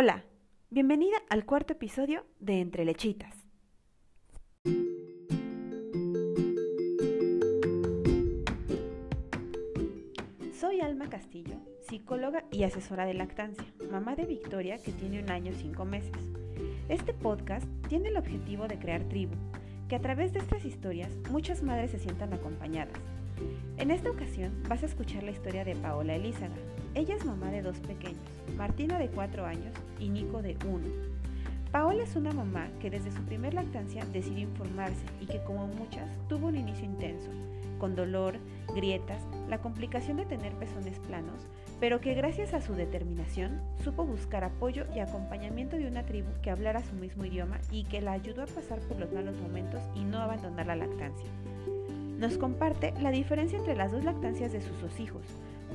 Hola, bienvenida al cuarto episodio de Entre Lechitas. Soy Alma Castillo, psicóloga y asesora de lactancia, mamá de Victoria que tiene un año y cinco meses. Este podcast tiene el objetivo de crear tribu, que a través de estas historias muchas madres se sientan acompañadas. En esta ocasión vas a escuchar la historia de Paola Elízaga. Ella es mamá de dos pequeños, Martina de 4 años y Nico de 1. Paola es una mamá que desde su primer lactancia decidió informarse y que como muchas tuvo un inicio intenso, con dolor, grietas, la complicación de tener pezones planos, pero que gracias a su determinación supo buscar apoyo y acompañamiento de una tribu que hablara su mismo idioma y que la ayudó a pasar por los malos momentos y no abandonar la lactancia. Nos comparte la diferencia entre las dos lactancias de sus dos hijos,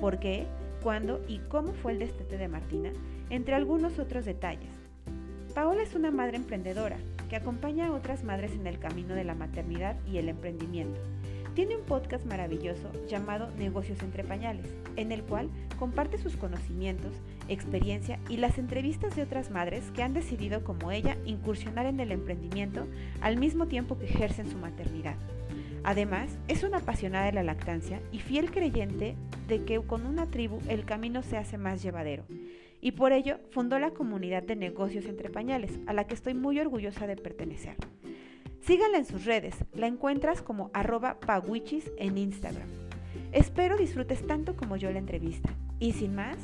por qué, cuándo y cómo fue el destete de Martina, entre algunos otros detalles. Paola es una madre emprendedora que acompaña a otras madres en el camino de la maternidad y el emprendimiento tiene un podcast maravilloso llamado Negocios entre Pañales, en el cual comparte sus conocimientos, experiencia y las entrevistas de otras madres que han decidido como ella incursionar en el emprendimiento al mismo tiempo que ejercen su maternidad. Además, es una apasionada de la lactancia y fiel creyente de que con una tribu el camino se hace más llevadero. Y por ello fundó la comunidad de negocios entre pañales, a la que estoy muy orgullosa de pertenecer. Síganla en sus redes, la encuentras como arroba pawichis en Instagram. Espero disfrutes tanto como yo la entrevista. Y sin más,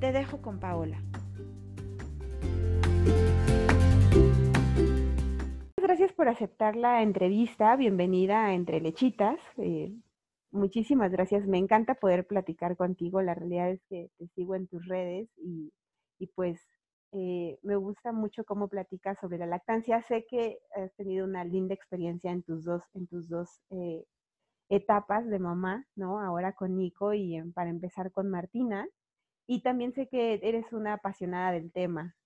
te dejo con Paola. Gracias por aceptar la entrevista. Bienvenida a Entre Lechitas. Eh, muchísimas gracias. Me encanta poder platicar contigo. La realidad es que te sigo en tus redes y, y pues eh, me gusta mucho cómo platicas sobre la lactancia. Sé que has tenido una linda experiencia en tus dos, en tus dos eh, etapas de mamá, ¿no? Ahora con Nico y para empezar con Martina. Y también sé que eres una apasionada del tema.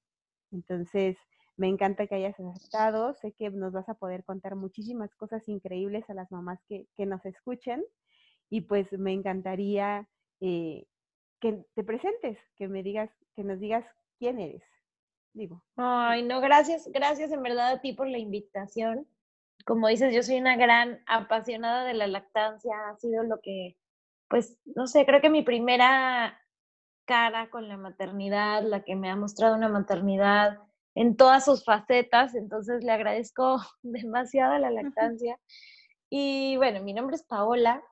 Entonces, me encanta que hayas aceptado. Sé que nos vas a poder contar muchísimas cosas increíbles a las mamás que, que nos escuchen. Y pues me encantaría eh, que te presentes, que me digas, que nos digas quién eres digo. Ay, no, gracias, gracias en verdad a ti por la invitación. Como dices, yo soy una gran apasionada de la lactancia, ha sido lo que, pues, no sé, creo que mi primera cara con la maternidad, la que me ha mostrado una maternidad en todas sus facetas, entonces le agradezco demasiado a la lactancia. Y bueno, mi nombre es Paola,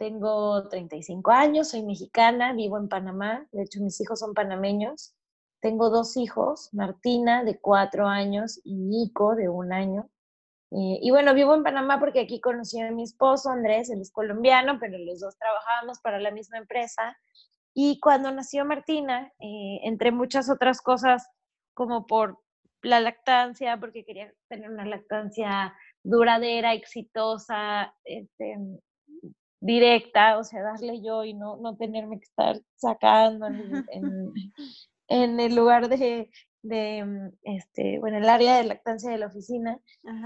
tengo 35 años, soy mexicana, vivo en Panamá, de hecho mis hijos son panameños. Tengo dos hijos, Martina de cuatro años y Nico de un año. Eh, y bueno, vivo en Panamá porque aquí conocí a mi esposo, Andrés, él es colombiano, pero los dos trabajábamos para la misma empresa. Y cuando nació Martina, eh, entre muchas otras cosas, como por la lactancia, porque quería tener una lactancia duradera, exitosa, este, directa, o sea, darle yo y no, no tenerme que estar sacando en, en el lugar de, de mm, este, bueno, el área de lactancia de la oficina.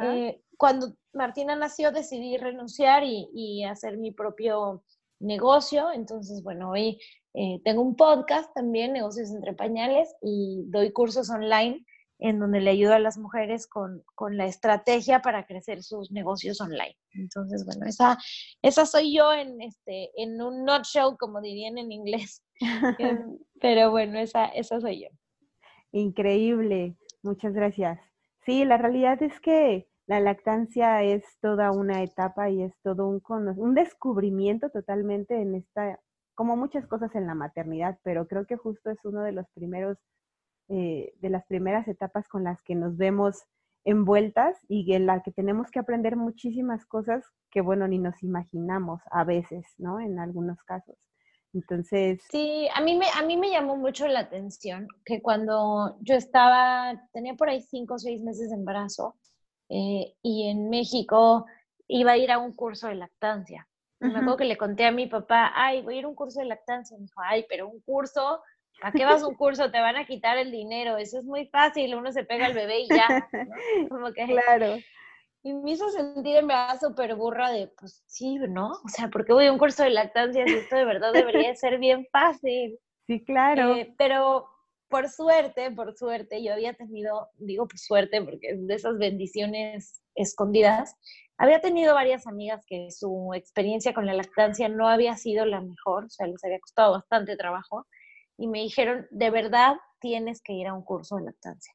Eh, cuando Martina nació decidí renunciar y, y, hacer mi propio negocio. Entonces, bueno, hoy eh, tengo un podcast también, Negocios entre Pañales, y doy cursos online en donde le ayudo a las mujeres con, con, la estrategia para crecer sus negocios online. Entonces, bueno, esa, esa soy yo en, este, en un nutshell, como dirían en inglés. Em, pero bueno, esa, esa soy yo. Increíble, muchas gracias. Sí, la realidad es que la lactancia es toda una etapa y es todo un, un descubrimiento totalmente en esta, como muchas cosas en la maternidad, pero creo que justo es uno de los primeros eh, de las primeras etapas con las que nos vemos envueltas y en la que tenemos que aprender muchísimas cosas que, bueno, ni nos imaginamos a veces, ¿no? En algunos casos. Entonces... Sí, a mí me, a mí me llamó mucho la atención que cuando yo estaba, tenía por ahí cinco o seis meses de embarazo eh, y en México iba a ir a un curso de lactancia. Me acuerdo que le conté a mi papá, ay, voy a ir a un curso de lactancia. Me dijo, ay, pero un curso ¿A qué vas a un curso? Te van a quitar el dinero. Eso es muy fácil. Uno se pega al bebé y ya. Como que, claro. Y me hizo sentir en verdad súper burra de, pues sí, ¿no? O sea, ¿por qué voy a un curso de lactancia si esto de verdad debería ser bien fácil? Sí, claro. Eh, pero por suerte, por suerte, yo había tenido, digo por suerte, porque es de esas bendiciones escondidas, había tenido varias amigas que su experiencia con la lactancia no había sido la mejor, o sea, les había costado bastante trabajo, y me dijeron, de verdad tienes que ir a un curso de lactancia.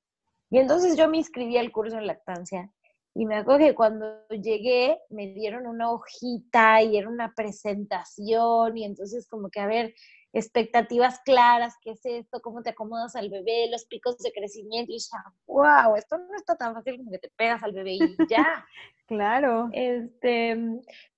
Y entonces yo me inscribí al curso de lactancia y me acuerdo que cuando llegué me dieron una hojita y era una presentación y entonces como que a ver, expectativas claras, qué es esto, cómo te acomodas al bebé, los picos de crecimiento y ya, wow, esto no está tan fácil como que te pegas al bebé y ya. claro. Este,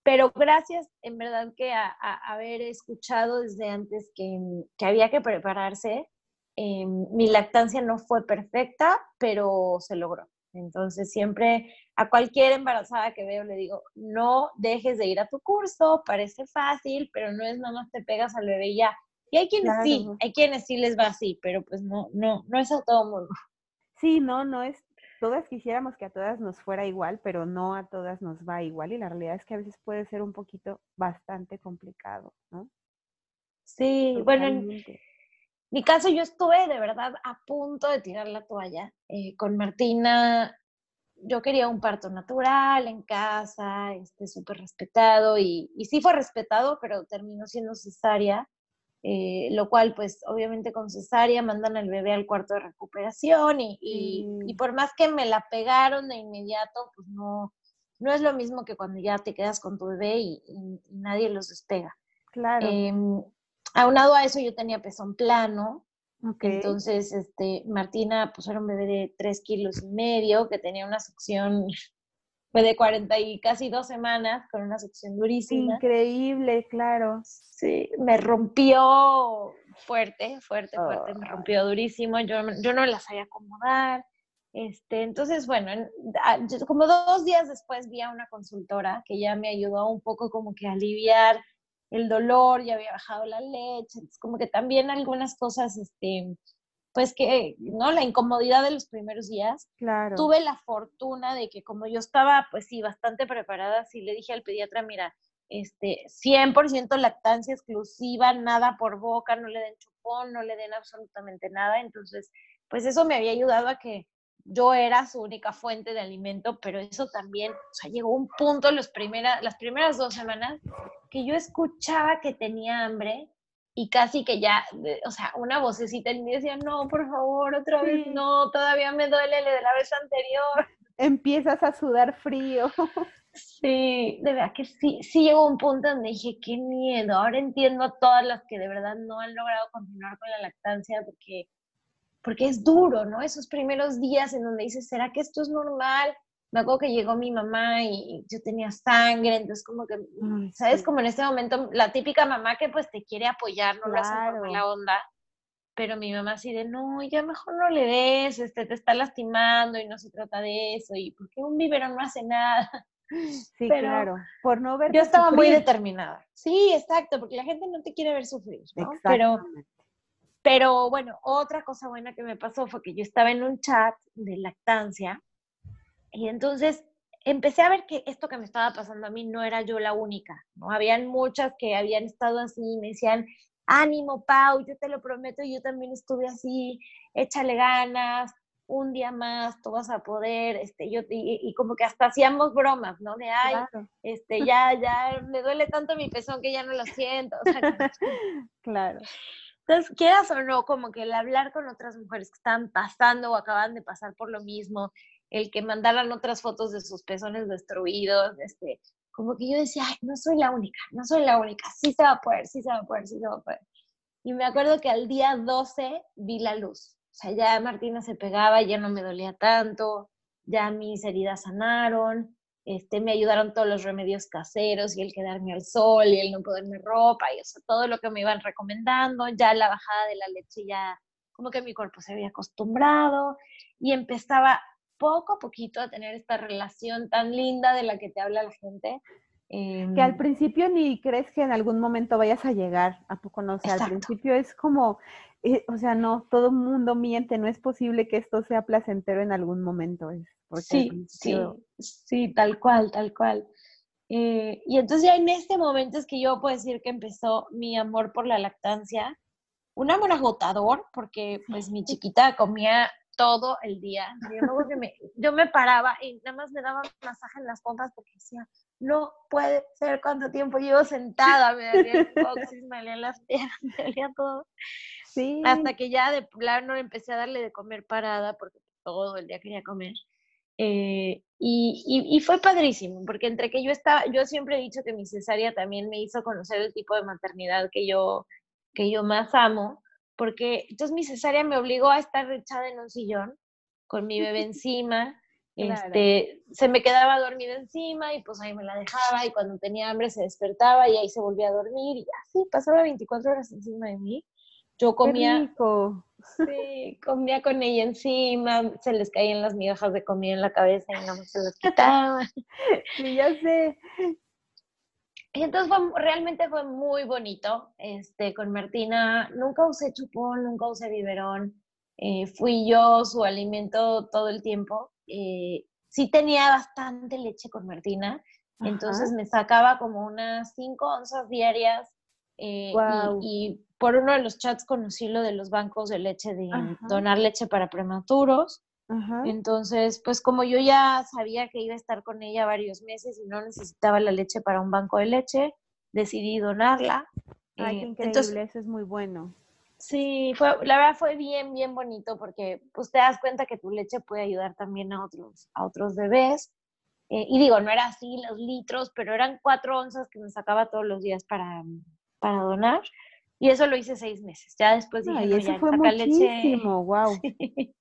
pero gracias en verdad que a, haber escuchado desde antes que, que había que prepararse, eh, mi lactancia no fue perfecta, pero se logró. Entonces siempre a cualquier embarazada que veo le digo, no dejes de ir a tu curso, parece fácil, pero no es nada más te pegas al bebé y ya. Y hay quienes sí, hay quienes sí les va así, pero pues no, no, no es a todo mundo. Sí, no, no es, todas quisiéramos que a todas nos fuera igual, pero no a todas nos va igual y la realidad es que a veces puede ser un poquito bastante complicado, ¿no? Sí, bueno, en mi caso yo estuve de verdad a punto de tirar la toalla. Eh, con Martina yo quería un parto natural en casa, este, súper respetado y, y, sí fue respetado, pero terminó siendo cesárea, eh, lo cual pues obviamente con cesárea mandan al bebé al cuarto de recuperación y, y, por más que me la pegaron de inmediato, pues no, no es lo mismo que cuando ya te quedas con tu bebé y, nadie los despega. Claro. Em, aunado a eso yo tenía pezón plano, entonces este, Martina pues era un bebé de 3 kilos y medio que tenía una succión fue de 40 y casi dos semanas con una succión durísima. Increíble, claro. Sí, me rompió fuerte, fuerte, fuerte, me rompió durísimo, yo, yo no la sabía acomodar. Este, entonces, bueno, como dos días después vi a una consultora que ya me ayudó un poco como que a aliviar el dolor, ya había bajado la leche, como que también algunas cosas, este, pues que, ¿no? La incomodidad de los primeros días. Claro. Tuve la fortuna de que como yo estaba, pues sí, bastante preparada, sí le dije al pediatra, mira, este, 100% lactancia exclusiva, nada por boca, no le den chupón, no le den absolutamente nada. Entonces, pues eso me había ayudado a que yo era su única fuente de alimento, pero eso también, o sea, llegó un punto los primera, las primeras dos semanas que yo escuchaba que tenía hambre y casi que ya, o sea, una vocecita en mí decía, no, por favor, otra vez, no, todavía me duele el de la vez anterior. Empiezas a sudar frío. Sí, de verdad que sí, sí llegó un punto donde dije, qué miedo, ahora entiendo a todas las que de verdad no han logrado continuar con la lactancia porque porque es duro, ¿no? Esos primeros días en donde dices, ¿será que esto es normal? Me acuerdo que llegó mi mamá y yo tenía sangre, entonces como que, ¿sabes? Como en este momento, la típica mamá que pues te quiere apoyar, no claro. la la onda, pero mi mamá así de, no, ya mejor no le des, este, te está lastimando y no se trata de eso, y porque un biberón no hace nada. Sí, claro. Por no ver. Yo estaba muy determinada. Sí, exacto, porque la gente no te quiere ver sufrir, ¿no? Pero pero bueno, otra cosa buena que me pasó fue que yo estaba en un chat de lactancia y entonces empecé a ver que esto que me estaba pasando a mí no era yo la única, ¿no? Habían muchas que habían estado así y me decían, ánimo, Pau, yo te lo prometo, yo también estuve así, échale ganas, un día más, tú vas a poder, este, yo, y, como que hasta hacíamos bromas, ¿no? De, ay, este, ya, ya, me duele tanto mi pezón que ya no lo siento. claro. Entonces, quieras o no, como que el hablar con otras mujeres que están pasando o acaban de pasar por lo mismo, el que mandaran otras fotos de sus pezones destruidos, este, como que yo decía, ay, no soy la única, no soy la única, sí se va a poder, sí se va a poder, sí se va a poder. Y me acuerdo que al día 12 vi la luz. O sea, ya Martina se pegaba, ya no me dolía tanto, ya mis heridas sanaron, este, me ayudaron todos los remedios caseros y el quedarme al sol y el no ponerme ropa y todo lo que me iban recomendando, ya la bajada de la leche ya como que mi cuerpo se había acostumbrado y empezaba poco a poquito a tener esta relación tan linda de la que te habla la gente. que al em principio ni crees que en algún momento vayas a llegar a tu conocer. Al principio es como, eh, o sea, no, todo el mundo miente, no es posible que esto sea placentero en algún momento. Es sí, sí, sí, tal cual, tal cual. Eh, y entonces ya en este momento es que yo puedo decir que empezó mi amor por la lactancia. un amor agotador, porque pues mi chiquita comía todo el día. Yo me, yo me paraba y nada más me daba masaje en las pompas porque decía, no puede ser cuánto tiempo llevo sentada, me dolía el coxis, me dolían las piernas, me dolía todo. Sí. Hasta que ya de plano empecé a darle de comer parada porque todo el día quería comer. Eh, y, y, y, fue padrísimo, porque entre que yo estaba, yo siempre he dicho que mi cesárea también me hizo conocer el tipo de maternidad que yo, que yo más amo, porque entonces mi cesárea me obligó a estar echada en un sillón con mi bebé encima, este, se me quedaba dormida encima y pues ahí me la dejaba y cuando tenía hambre se despertaba y ahí se volvía a dormir y así pasaba 24 horas encima de mí. Yo comía, sí, comía con ella encima, se les caían las migajas de comida en la cabeza y no se las quitaba. sí, ya sé. Y entonces fue, realmente fue muy bonito. Este, con Martina nunca usé chupón, nunca usé biberón. Eh, fui yo su alimento todo el tiempo. Eh, sí tenía bastante leche con Martina, entonces me sacaba como unas 5 onzas diarias. Eh, y, por uno de los chats conocí lo de los bancos de leche, de donar leche para prematuros. Entonces, pues como yo ya sabía que iba a estar con ella varios meses y no necesitaba la leche para un banco de leche, decidí donarla. Ay, qué eh, increíble, eso es muy bueno. Sí, fue, la verdad fue bien, bien bonito porque pues te das cuenta que tu leche puede ayudar también a otros, a otros bebés. Eh, y digo, no era así los litros, pero eran cuatro onzas que me sacaba todos los días para, para donar. Y eso lo hice seis meses. Ya después dije, Ay, eso fue muchísimo, wow.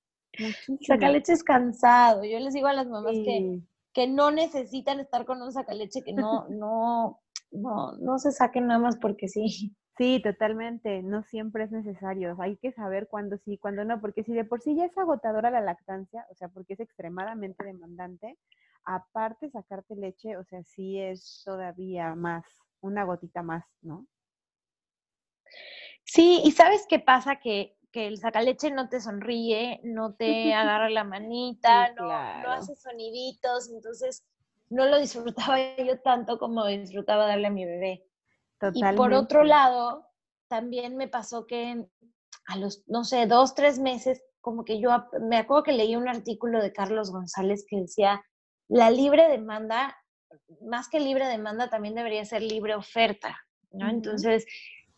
Sacaleche es cansado. Yo les digo a las mamás que, que no necesitan estar con un sacaleche, que no, no, no, no se saquen nada más porque sí. Sí, totalmente. No siempre es necesario. Hay que saber cuándo sí, cuándo no, porque si de por sí ya es agotadora la lactancia, o sea, porque es extremadamente demandante, aparte sacarte leche, o sea, sí es todavía más, una gotita más, ¿no? Sí, y sabes qué pasa que que el sacaleche no te sonríe, no te agarra la manita, no, hace soniditos, entonces no lo disfrutaba yo tanto como disfrutaba darle a mi bebé. Y por otro lado, también me pasó que a los, no sé, dos, tres meses, como que yo me acuerdo que leí un artículo de Carlos González que decía, la libre demanda, más que libre demanda, también debería ser libre oferta, ¿no? Entonces,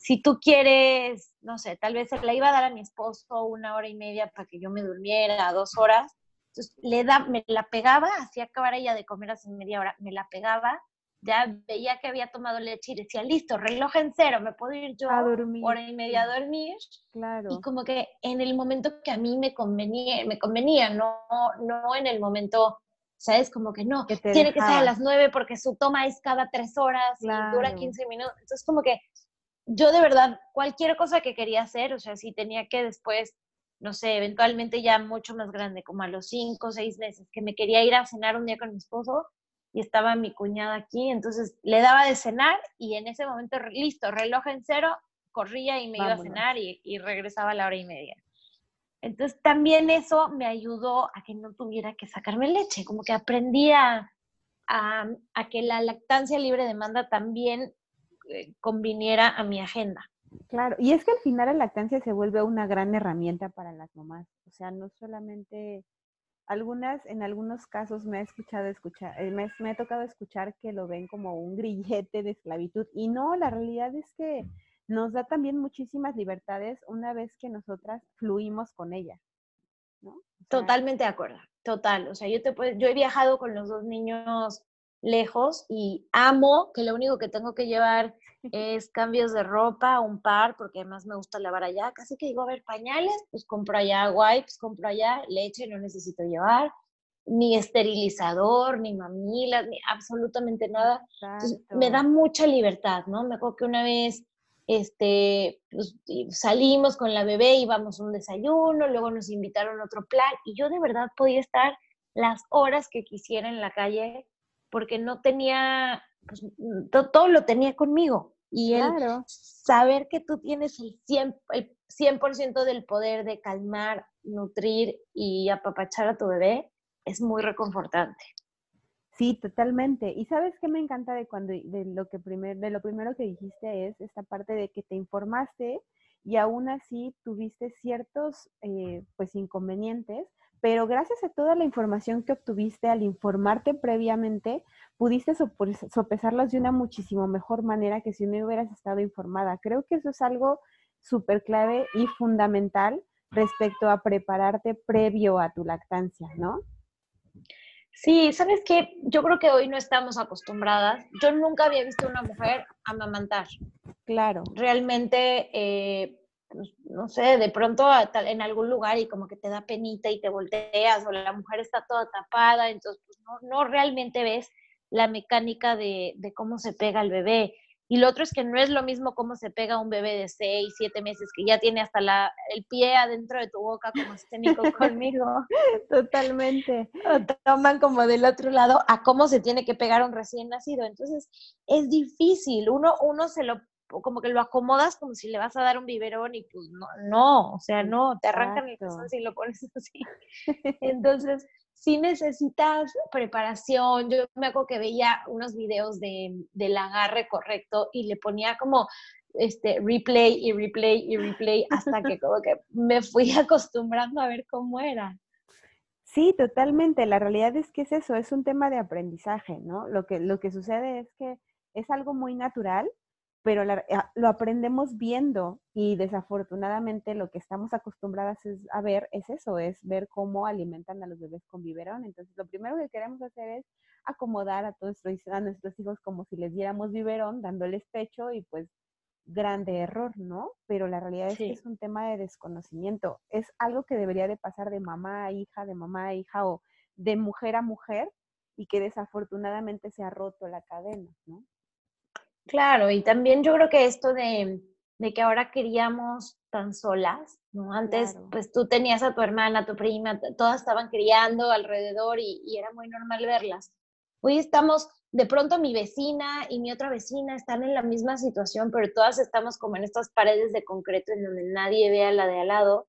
si tú quieres, no sé, tal vez se la iba a dar a mi esposo una hora y media para que yo me durmiera, dos horas, entonces le da, me la pegaba, hacía acabar ella de comer hace media hora, me la pegaba, ya veía que había tomado leche y decía, listo, reloj en cero, me puedo ir yo a dormir. hora y media a dormir. Claro. Y como que en el momento que a mí me convenía, me convenía, no, no en el momento, ¿sabes? Como que no, tiene que ser a las nueve porque su toma es cada tres horas y dura 15 minutos. Entonces como que yo de verdad, cualquier cosa que quería hacer, o sea, si tenía que después, no sé, eventualmente ya mucho más grande, como a los cinco o seis meses, que me quería ir a cenar un día con mi esposo y estaba mi cuñada aquí, entonces le daba de cenar y en ese momento, listo, reloj en cero, corría y me iba a cenar y, regresaba a la hora y media. Entonces también eso me ayudó a que no tuviera que sacarme leche, como que aprendí a, a, a que la lactancia libre demanda también conviniera a mi agenda. Claro, y es que al final la lactancia se vuelve una gran herramienta para las mamás. O sea, no solamente algunas, en algunos casos me ha escuchado escuchar, eh, me, me, ha tocado escuchar que lo ven como un grillete de esclavitud. Y no, la realidad es que nos da también muchísimas libertades una vez que nosotras fluimos con ella. ¿no? Totalmente de acuerdo, total. O sea, yo te yo he viajado con los dos niños lejos y amo que lo único que tengo que llevar es cambios de ropa, un par, porque además me gusta lavar allá. Casi que digo, a ver, pañales, pues compro allá, wipes, compro allá, leche no necesito llevar, ni esterilizador, ni mamilas, ni absolutamente nada. me da mucha libertad, ¿no? Me acuerdo que una vez este, pues, salimos con la bebé, íbamos a un desayuno, luego nos invitaron a otro plan y yo de verdad podía estar las horas que quisiera en la calle porque no tenía, pues, mm, todo, lo tenía conmigo. Y el saber que tú tienes el 100%, el 100 del poder de calmar, nutrir y apapachar a tu bebé es muy reconfortante. Sí, totalmente. Y sabes qué me encanta de cuando de lo que primer, de lo primero que dijiste es esta parte de que te informaste y aún así tuviste ciertos eh, pues inconvenientes, pero gracias a toda la información que obtuviste al informarte previamente, pudiste sopesarlos de una muchísimo mejor manera que si no hubieras estado informada. Creo que eso es algo súper clave y fundamental respecto a prepararte previo a tu lactancia, ¿no? Sí, ¿sabes qué? Yo creo que hoy no estamos acostumbradas. Yo nunca había visto a una mujer amamantar. Claro. Realmente eh, no sé, de pronto en algún lugar y como que te da penita y te volteas o la mujer está toda tapada, entonces pues, no, no, realmente ves la mecánica de, de, cómo se pega el bebé. Y lo otro es que no es lo mismo cómo se pega un bebé de 6, 7 meses que ya tiene hasta la, el pie adentro de tu boca, como este Nico conmigo. Totalmente. O toman como del otro lado a cómo se tiene que pegar un recién nacido. Entonces es difícil. Uno, uno se lo como que lo acomodas como si le vas a dar un biberón y pues no, no o sea, no, te arrancan el pezón si lo pones así. Entonces, si necesitas preparación. Yo me acuerdo que veía unos videos de, del agarre correcto y le ponía como este replay y replay y replay hasta que como que me fui acostumbrando a ver cómo era. Sí, totalmente. La realidad es que es eso, es un tema de aprendizaje, ¿no? Lo que, lo que sucede es que es algo muy natural pero ah, lo aprendemos viendo y desafortunadamente lo que estamos acostumbradas a ver es eso, es ver cómo alimentan a los bebés con biberón. Entonces, lo primero que queremos hacer es acomodar a, todos a nuestros hijos como si les diéramos biberón, dándoles pecho y pues grande error, ¿no? Pero la realidad es que es un tema de desconocimiento. Es algo que debería de pasar de mamá a hija, de mamá a hija o de mujer a mujer y que desafortunadamente se ha roto la cadena, ¿no? Claro, y también yo creo que esto de, que ahora queríamos tan solas, ¿no? Antes, pues tú tenías a tu hermana, a tu prima, todas estaban criando alrededor y, y, era muy normal verlas. Hoy estamos, de pronto mi vecina y mi otra vecina están en la misma situación, pero todas estamos como en estas paredes de concreto en donde nadie ve a la de al lado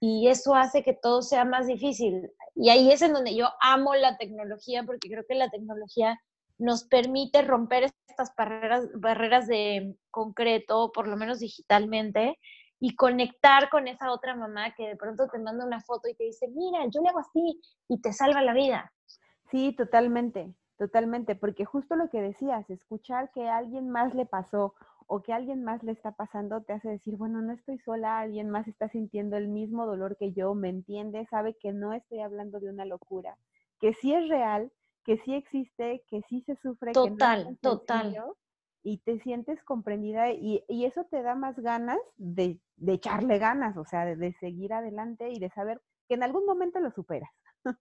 y eso hace que todo sea más difícil. Y ahí es en donde yo amo la tecnología porque creo que la tecnología nos permite romper estas barreras, barreras de concreto, por lo menos digitalmente, y conectar con esa otra mamá que de pronto te manda una foto y te dice, mira, yo le hago así y te salva la vida. Sí, totalmente, totalmente, porque justo lo que decías, escuchar que alguien más le pasó o que alguien más le está pasando te hace decir, bueno, no estoy sola, alguien más está sintiendo el mismo dolor que yo, me entiende, sabe que no estoy hablando de una locura, que sí es real, que sí existe, que sí se sufre. Total, total. Y te sientes comprendida y, eso te da más ganas de, echarle ganas, o sea, de, seguir adelante y de saber que en algún momento lo superas.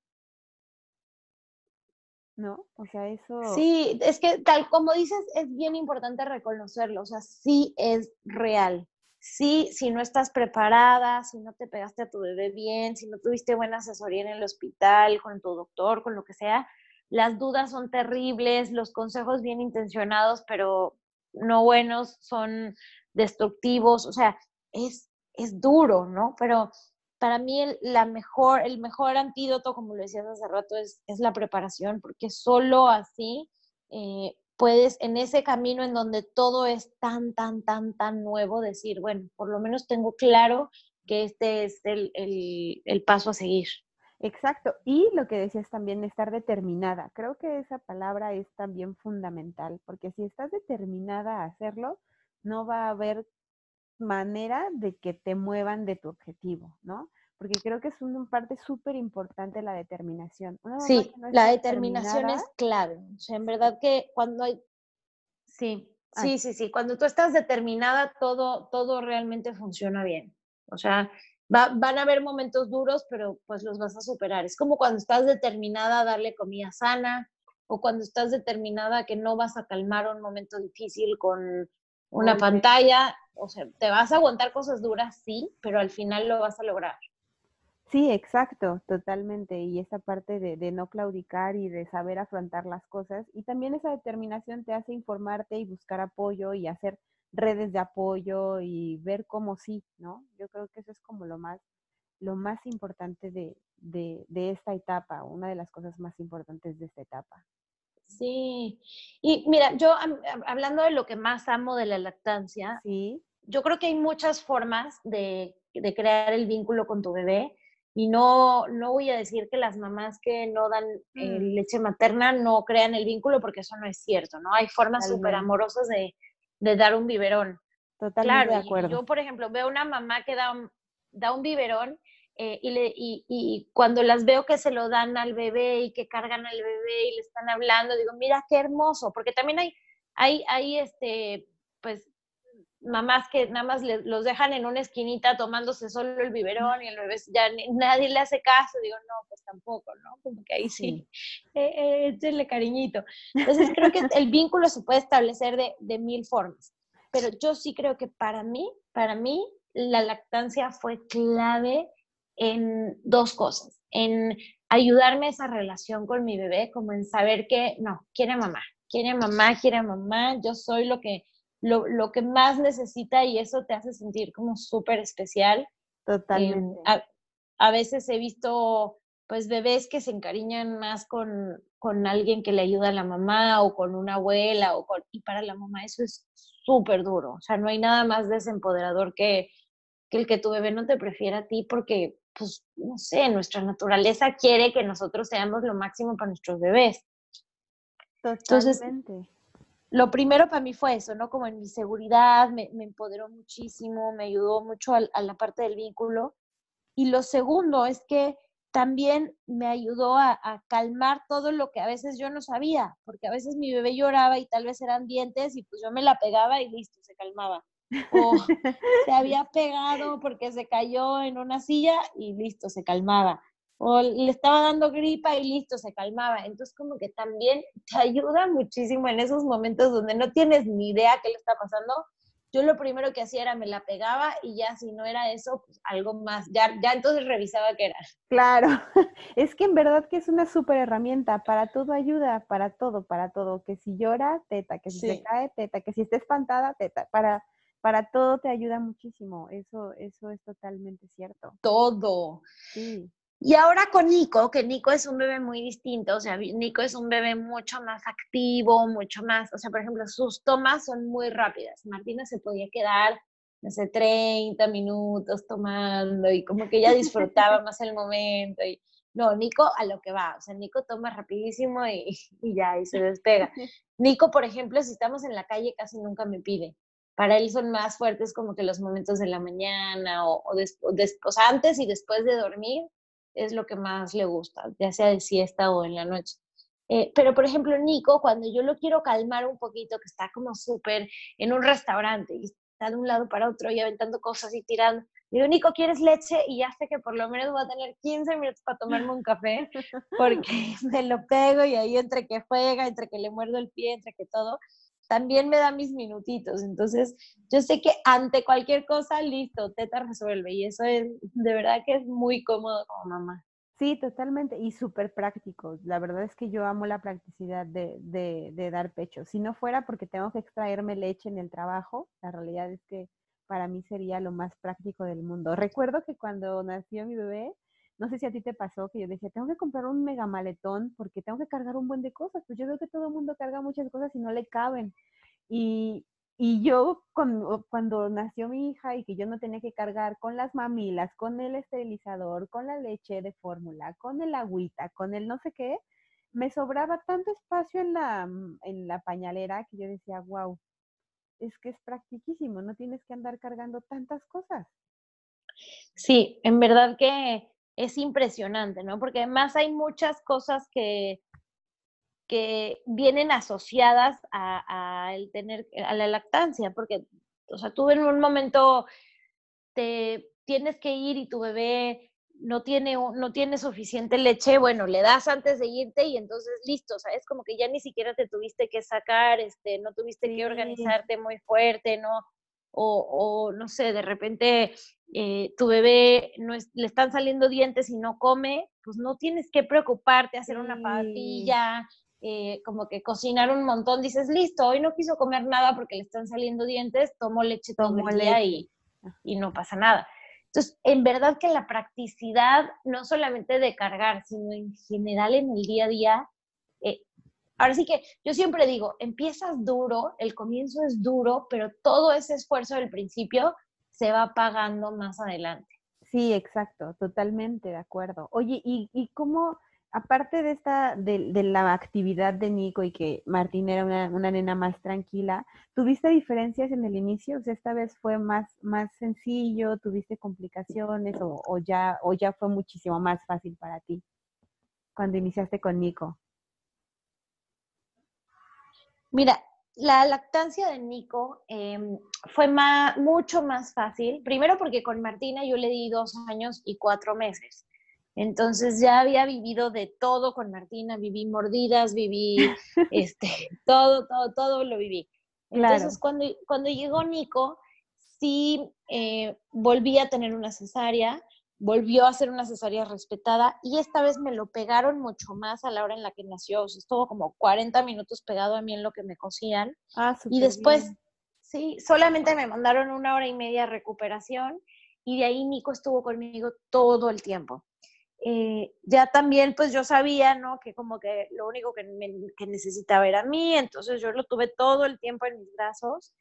¿No? O sea, eso... Sí, es que tal como dices, es bien importante reconocerlo, o sea, sí es real. Sí, si no estás preparada, si no te pegaste a tu bebé bien, si no tuviste buena asesoría en el hospital, con tu doctor, con lo que sea, las dudas son terribles, los consejos bien intencionados, pero no buenos, son destructivos, o sea, es, es duro, ¿no? Pero para mí el, la mejor, el mejor antídoto, como lo decías hace rato, es, es la preparación, porque solo así eh, puedes, en ese camino en donde todo es tan, tan, tan, tan nuevo, decir, bueno, por lo menos tengo claro que este es el, el, el paso a seguir. Exacto. Y lo que decías también, estar determinada. Creo que esa palabra es también fundamental, porque si estás determinada a hacerlo, no va a haber manera de que te muevan de tu objetivo, ¿no? Porque creo que es una parte súper importante la determinación. sí, la determinación es clave. O sea, en verdad que cuando hay... Sí, sí, sí, sí. Cuando tú estás determinada, todo, todo realmente funciona bien. O sea, van a haber momentos duros, pero pues los vas a superar. Es como cuando estás determinada a darle comida sana o cuando estás determinada a que no vas a calmar un momento difícil con una pantalla. O sea, te vas a aguantar cosas duras, sí, pero al final lo vas a lograr. Sí, exacto, totalmente. Y esa parte de, de, no claudicar y de saber afrontar las cosas. Y también esa determinación te hace informarte y buscar apoyo y hacer redes de apoyo y ver cómo sí, ¿no? Yo creo que eso es como lo más, lo más importante de, de, esta etapa, una de las cosas más importantes de esta etapa. Sí, y mira, yo hablando de lo que más amo de la lactancia, sí. yo creo que hay muchas formas de, de crear el vínculo con tu bebé y no, no voy a decir que las mamás que no dan eh, mm. leche materna no crean el vínculo, porque eso no es cierto, ¿no? Hay formas súper amorosas de, de, dar un biberón. Totalmente claro, de acuerdo. Yo, por ejemplo, veo una mamá que da un, da un biberón eh, y, le, y, y, cuando las veo que se lo dan al bebé y que cargan al bebé y le están hablando, digo, mira qué hermoso, porque también hay, hay, hay este, pues mamás que nada más los dejan en una esquinita tomándose solo el biberón y el bebé ya nadie le hace caso, digo, no, pues tampoco, ¿no? Como que ahí sí, eh, eh cariñito. Entonces creo que el vínculo se puede establecer de, de mil formas, pero yo sí creo que para mí, para mí, la lactancia fue clave en dos cosas, en ayudarme a esa relación con mi bebé, como en saber que, no, quiere mamá, quiere mamá, quiere mamá, yo soy lo que lo, que más necesita y eso te hace sentir como súper especial. Totalmente. a, veces he visto pues bebés que se encariñan más con, con, alguien que le ayuda a la mamá o con una abuela o con, y para la mamá eso es súper duro. O sea, no hay nada más desempoderador que, que el que tu bebé no te prefiera a ti porque, pues, no sé, nuestra naturaleza quiere que nosotros seamos lo máximo para nuestros bebés. Totalmente lo primero para mí fue eso, ¿no? Como en mi seguridad, me, empoderó muchísimo, me ayudó mucho a, la parte del vínculo. Y lo segundo es que también me ayudó a, calmar todo lo que a veces yo no sabía, porque a veces mi bebé lloraba y tal vez eran dientes y pues yo me la pegaba y listo, se calmaba. O se había pegado porque se cayó en una silla y listo, se calmaba o le estaba dando gripa y listo, se calmaba. Entonces como que también te ayuda muchísimo en esos momentos donde no tienes ni idea qué le está pasando. Yo lo primero que hacía era me la pegaba y ya si no era eso, pues algo más. Ya, ya entonces revisaba qué era. Claro, es que en verdad que es una súper herramienta. Para todo ayuda, para todo, para todo. Que si llora, teta, que si se cae, teta, que si está espantada, teta. Para, para todo te ayuda muchísimo. Eso, eso es totalmente cierto. Todo. Sí. Y ahora con Nico, que Nico es un bebé muy distinto, o sea, Nico es un bebé mucho más activo, mucho más, o sea, por ejemplo, sus tomas son muy rápidas. Martina se podía quedar, no sé, 30 minutos tomando y como que ella disfrutaba más el momento. Y, no, Nico a lo que va, o sea, Nico toma rapidísimo y, y ya, y se despega. Nico, por ejemplo, si estamos en la calle, casi nunca me pide. Para él son más fuertes como que los momentos de la mañana o, o, o sea, antes y después de dormir es lo que más le gusta, ya sea de siesta o en la noche. Eh, pero, por ejemplo, Nico, cuando yo lo quiero calmar un poquito, que está como súper en un restaurante y está de un lado para otro y aventando cosas y tirando, digo, Nico, ¿quieres leche? Y ya sé que por lo menos voy a tener 15 minutos para tomarme un café, porque me lo pego y ahí entre que juega, entre que le muerdo el pie, entre que todo, también me da mis minutitos. Entonces, yo sé que ante cualquier cosa, listo, Teta resuelve. Y eso es, de verdad que es muy cómodo como mamá. Sí, totalmente. Y súper práctico. La verdad es que yo amo la practicidad de, de, de, dar pecho. Si no fuera porque tengo que extraerme leche en el trabajo, la realidad es que para mí sería lo más práctico del mundo. Recuerdo que cuando nació mi bebé, no sé si a ti te pasó que yo decía, tengo que comprar un mega maletón porque tengo que cargar un buen de cosas. Pues yo veo que todo el mundo carga muchas cosas y no le caben. Y, y yo cuando, cuando, nació mi hija y que yo no tenía que cargar con las mamilas, con el esterilizador, con la leche de fórmula, con el agüita, con el no sé qué, me sobraba tanto espacio en la, en la pañalera que yo decía, wow, es que es practiquísimo, no tienes que andar cargando tantas cosas. Sí, en verdad que es impresionante, ¿no? Porque además hay muchas cosas que, que vienen asociadas a, el tener, a la lactancia, porque, o sea, tú en un momento te tienes que ir y tu bebé no tiene, no tiene suficiente leche, bueno, le das antes de irte y entonces listo, ¿sabes? Como que ya ni siquiera te tuviste que sacar, este, no tuviste que organizarte muy fuerte, ¿no? O, no sé, de repente eh, tu bebé no le están saliendo dientes y no come, pues no tienes que preocuparte, hacer una papilla, eh, como que cocinar un montón, dices, listo, hoy no quiso comer nada porque le están saliendo dientes, tomo leche todo el día y, y no pasa nada. Entonces, en verdad que la practicidad, no solamente de cargar, sino en general en el día a día, ahora sí que yo siempre digo, empiezas duro, el comienzo es duro, pero todo ese esfuerzo del principio se va pagando más adelante. Sí, exacto, totalmente de acuerdo. Oye, ¿y, y cómo, aparte de esta, de, la actividad de Nico y que Martín era una, una, nena más tranquila, ¿tuviste diferencias en el inicio? O esta vez fue más, más sencillo, ¿tuviste complicaciones o, o, ya, o ya fue muchísimo más fácil para ti cuando iniciaste con Nico? Mira, la lactancia de Nico em, fue mucho más fácil, primero porque con Martina yo le di dos años y cuatro meses. Entonces ya había vivido de todo con Martina, viví mordidas, viví este, todo, todo, todo lo viví. Entonces cuando, cuando llegó Nico, sí eh, volví a tener una cesárea, volvió a ser una cesárea respetada y esta vez me lo pegaron mucho más a la hora en la que nació. O sea, estuvo como 40 minutos pegado a mí en lo que me cosían. Ah, y después, sí, solamente me mandaron una hora y media de recuperación y de ahí Nico estuvo conmigo todo el tiempo. Eh, ya también pues yo sabía, ¿no? Que como que lo único que, que, necesitaba era mí, entonces yo lo tuve todo el tiempo en mis brazos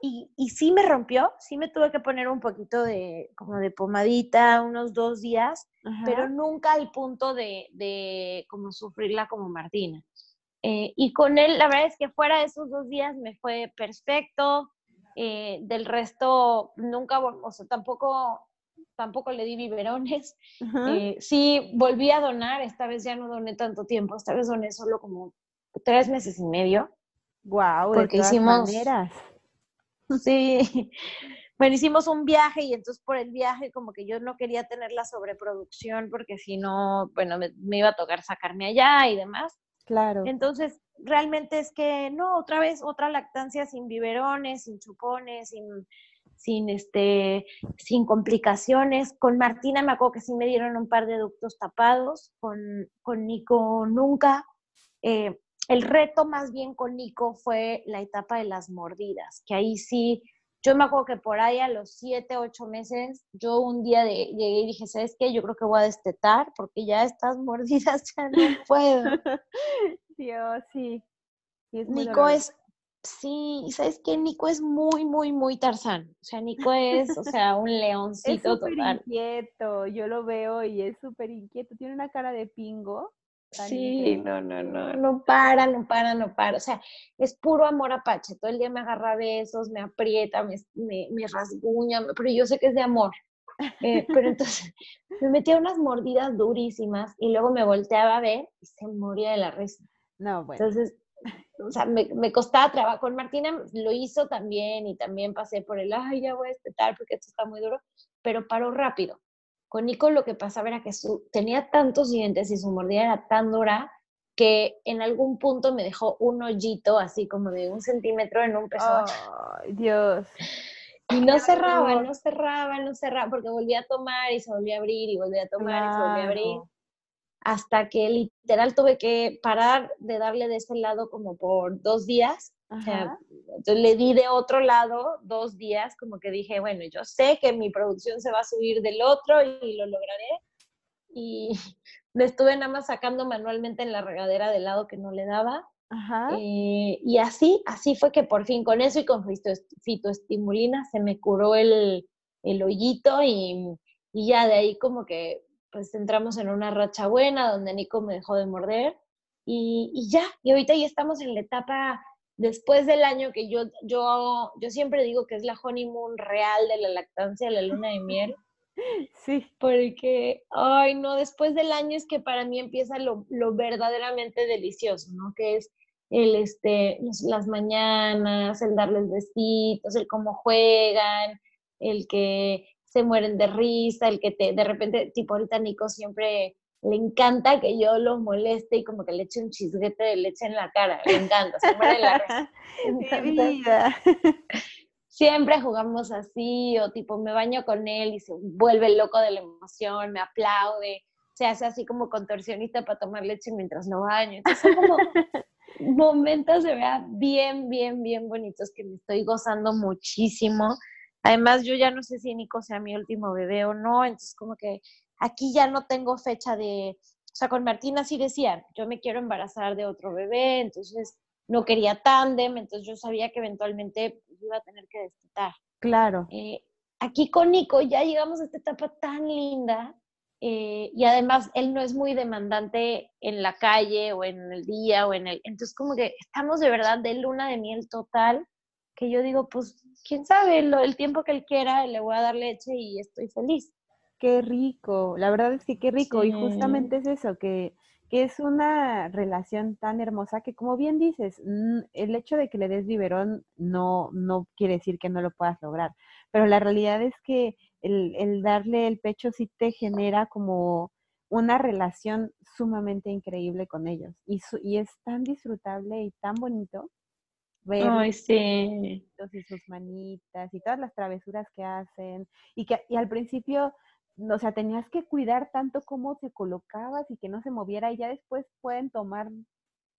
y, y, sí me rompió, sí me tuve que poner un poquito de como de pomadita unos dos días, pero nunca al punto de, de como sufrirla como Martina. Eh, y con él, la verdad es que fuera de esos dos días me fue perfecto, eh, del resto nunca, o sea, tampoco tampoco le di biberones. Eh, sí, volví a donar, esta vez ya no doné tanto tiempo, esta vez doné solo como tres meses y medio. Wow, porque hicimos, maneras. Sí, bueno, hicimos un viaje y entonces por el viaje como que yo no quería tener la sobreproducción porque si no, bueno, me, me iba a tocar sacarme allá y demás. Claro. Entonces, realmente es que no, otra vez, otra lactancia sin biberones, sin chupones, sin sin, este, sin complicaciones. Con Martina me acuerdo que sí me dieron un par de ductos tapados, con, con Nico nunca. Eh, el reto más bien con Nico fue la etapa de las mordidas, que ahí sí, yo me acuerdo que por ahí a los siete, ocho meses, yo un día de, llegué y dije, ¿sabes qué? Yo creo que voy a destetar porque ya estas mordidas ya no puedo. Dios, sí. Nico es Sí, ¿sabes qué? Nico es muy, muy, muy Tarzán. O sea, Nico es, o sea, un leoncito es súper inquieto, yo lo veo y es súper inquieto. Tiene una cara de pingo. Sí, no, no, no, no para, no para, no para. O sea, es puro amor apache. Todo el día me agarra besos, me aprieta, me, me, rasguña, pero yo sé que es de amor. Eh, pero entonces me metía unas mordidas durísimas y luego me volteaba a ver y se moría de la risa. No, bueno. Entonces, o sea, me, me costaba trabajo. Con Martina lo hizo también y también pasé por el, ay, ya voy a espetar porque esto está muy duro, pero paró rápido. Con Nico lo que pasaba era que su, tenía tantos dientes y su mordida era tan dura que en algún punto me dejó un hoyito así como de un centímetro en un peso. Ay, Dios. Y no cerraba, no cerraba, no cerraba, porque volvía a tomar y se volvía a abrir y volvía a tomar y se volvía a abrir hasta que literal tuve que parar de darle de ese lado como por dos días. Entonces le di de otro lado dos días, como que dije, bueno, yo sé que mi producción se va a subir del otro y lo lograré. Y le estuve nada más sacando manualmente en la regadera del lado que no le daba. Eh, y así, así fue que por fin con eso y con fitoestimulina se me curó el, el hoyito y, y ya de ahí como que pues entramos en una racha buena donde Nico me dejó de morder y, ya, y ahorita ya estamos en la etapa después del año que yo, yo, yo siempre digo que es la honeymoon real de la lactancia, la luna de miel. Sí. Porque, ay, no, después del año es que para mí empieza lo, lo verdaderamente delicioso, ¿no? Que es el, este, las mañanas, el darles besitos, el cómo juegan, el que se mueren de risa, el que te, de repente, tipo ahorita Nico siempre le encanta que yo los moleste y como que le eche un chisguete de leche en la cara, le encanta, se muere la risa. vida. Siempre jugamos así, o tipo me baño con él y se vuelve loco de la emoción, me aplaude, se hace así como contorsionista para tomar leche mientras lo baño. Entonces son como momentos de verdad bien, bien, bien bonitos que me estoy gozando muchísimo. Además, yo ya no sé si Nico sea mi último bebé o no, entonces como que aquí ya no tengo fecha de sea, con Martina sí decían, yo me quiero embarazar de otro bebé, entonces no quería tándem, entonces yo sabía que eventualmente iba a tener que destetar. Claro. Eh, aquí con Nico ya llegamos a esta etapa tan linda eh, y además él no es muy demandante en la calle o en el día o en el... Entonces como que estamos de verdad de luna de miel total, que yo digo, pues, quién sabe, el tiempo que él quiera, le voy a dar leche y estoy feliz. Qué rico, la verdad es que qué rico y justamente es eso, que, que es una relación tan hermosa que como bien dices, el hecho de que le des biberón no, no quiere decir que no lo puedas lograr, pero la realidad es que el, darle el pecho sí te genera como una relación sumamente increíble con ellos. Y, y es tan disfrutable y tan bonito ver Ay, sí. y sus manitas y todas las travesuras que hacen. Y que y al principio, o sea, tenías que cuidar tanto cómo se colocabas y que no se moviera. Y ya después pueden tomar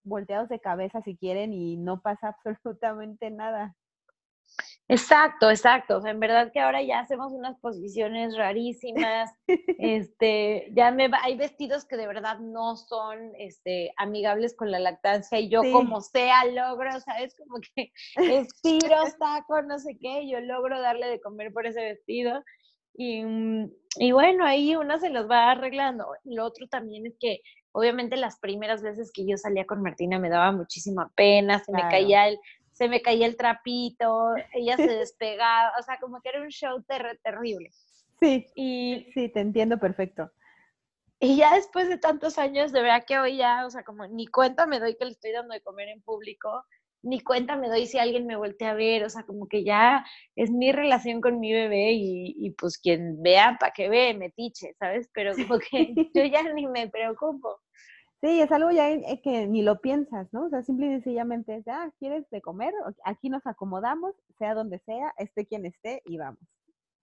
volteados de cabeza si quieren y no pasa absolutamente nada. Exacto, exacto. O sea, en verdad que ahora ya hacemos unas posiciones rarísimas. este, ya me hay vestidos que de verdad no son este, amigables con la lactancia y yo como sea logro, ¿sabes? Como que estiro, saco, no sé qué, yo logro darle de comer por ese vestido. Y, mm, y bueno, ahí una se los va arreglando. Lo otro también es que obviamente las primeras veces que yo salía con Martina me daba muchísima pena, se me caía el, se me caía el trapito, ella se despegaba, o sea, como que era un show terrible. Sí, y, sí, te entiendo perfecto. Y ya después de tantos años, de verdad que hoy ya, o sea, como ni cuenta me doy que le estoy dando de comer en público, ni cuenta me doy si alguien me voltea a ver, o sea, como que ya es mi relación con mi bebé y, y pues quien vea, para que ve, metiche, ¿sabes? Pero como que yo ya ni me preocupo. Sí, es algo ya eh, que ni lo piensas, ¿no? O sea, simple y sencillamente es, ah, ¿quieres de comer? Aquí nos acomodamos, sea donde sea, esté quien esté y vamos.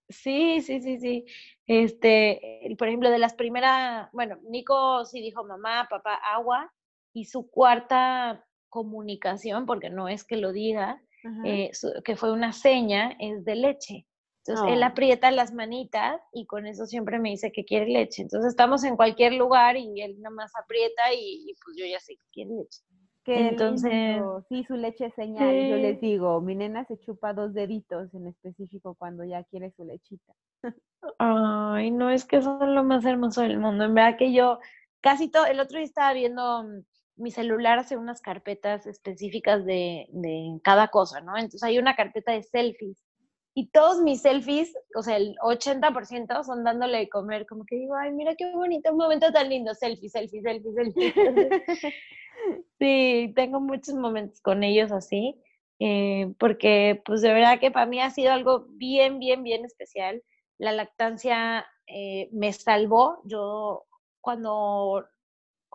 Sí, sí, sí, sí. Este, por ejemplo, de las primeras, bueno, Nico sí dijo mamá, papá, agua, y su cuarta comunicación, porque no es que lo diga, eh, que fue una seña, es de leche. Entonces él aprieta las manitas y con eso siempre me dice que quiere leche. Entonces estamos en cualquier lugar y él nada más aprieta y, pues yo ya sé que quiere leche. Entonces, sí, su leche señal. Yo les digo, mi nena se chupa dos deditos en específico cuando ya quiere su lechita. Ay, no, es que son lo más hermoso del mundo. En verdad que yo casi todo, el otro día estaba viendo mm, mi celular hace unas carpetas específicas de, de cada cosa, ¿no? Entonces hay una carpeta de selfies y todos mis selfies, o sea, el 80% son dándole de comer, como que digo, ay, mira qué bonito, un momento tan lindo, selfie, selfie, selfie, selfie. sí, tengo muchos momentos con ellos así, eh, porque pues de verdad que para mí ha sido algo bien, bien, bien especial. La lactancia eh, me salvó. Yo cuando,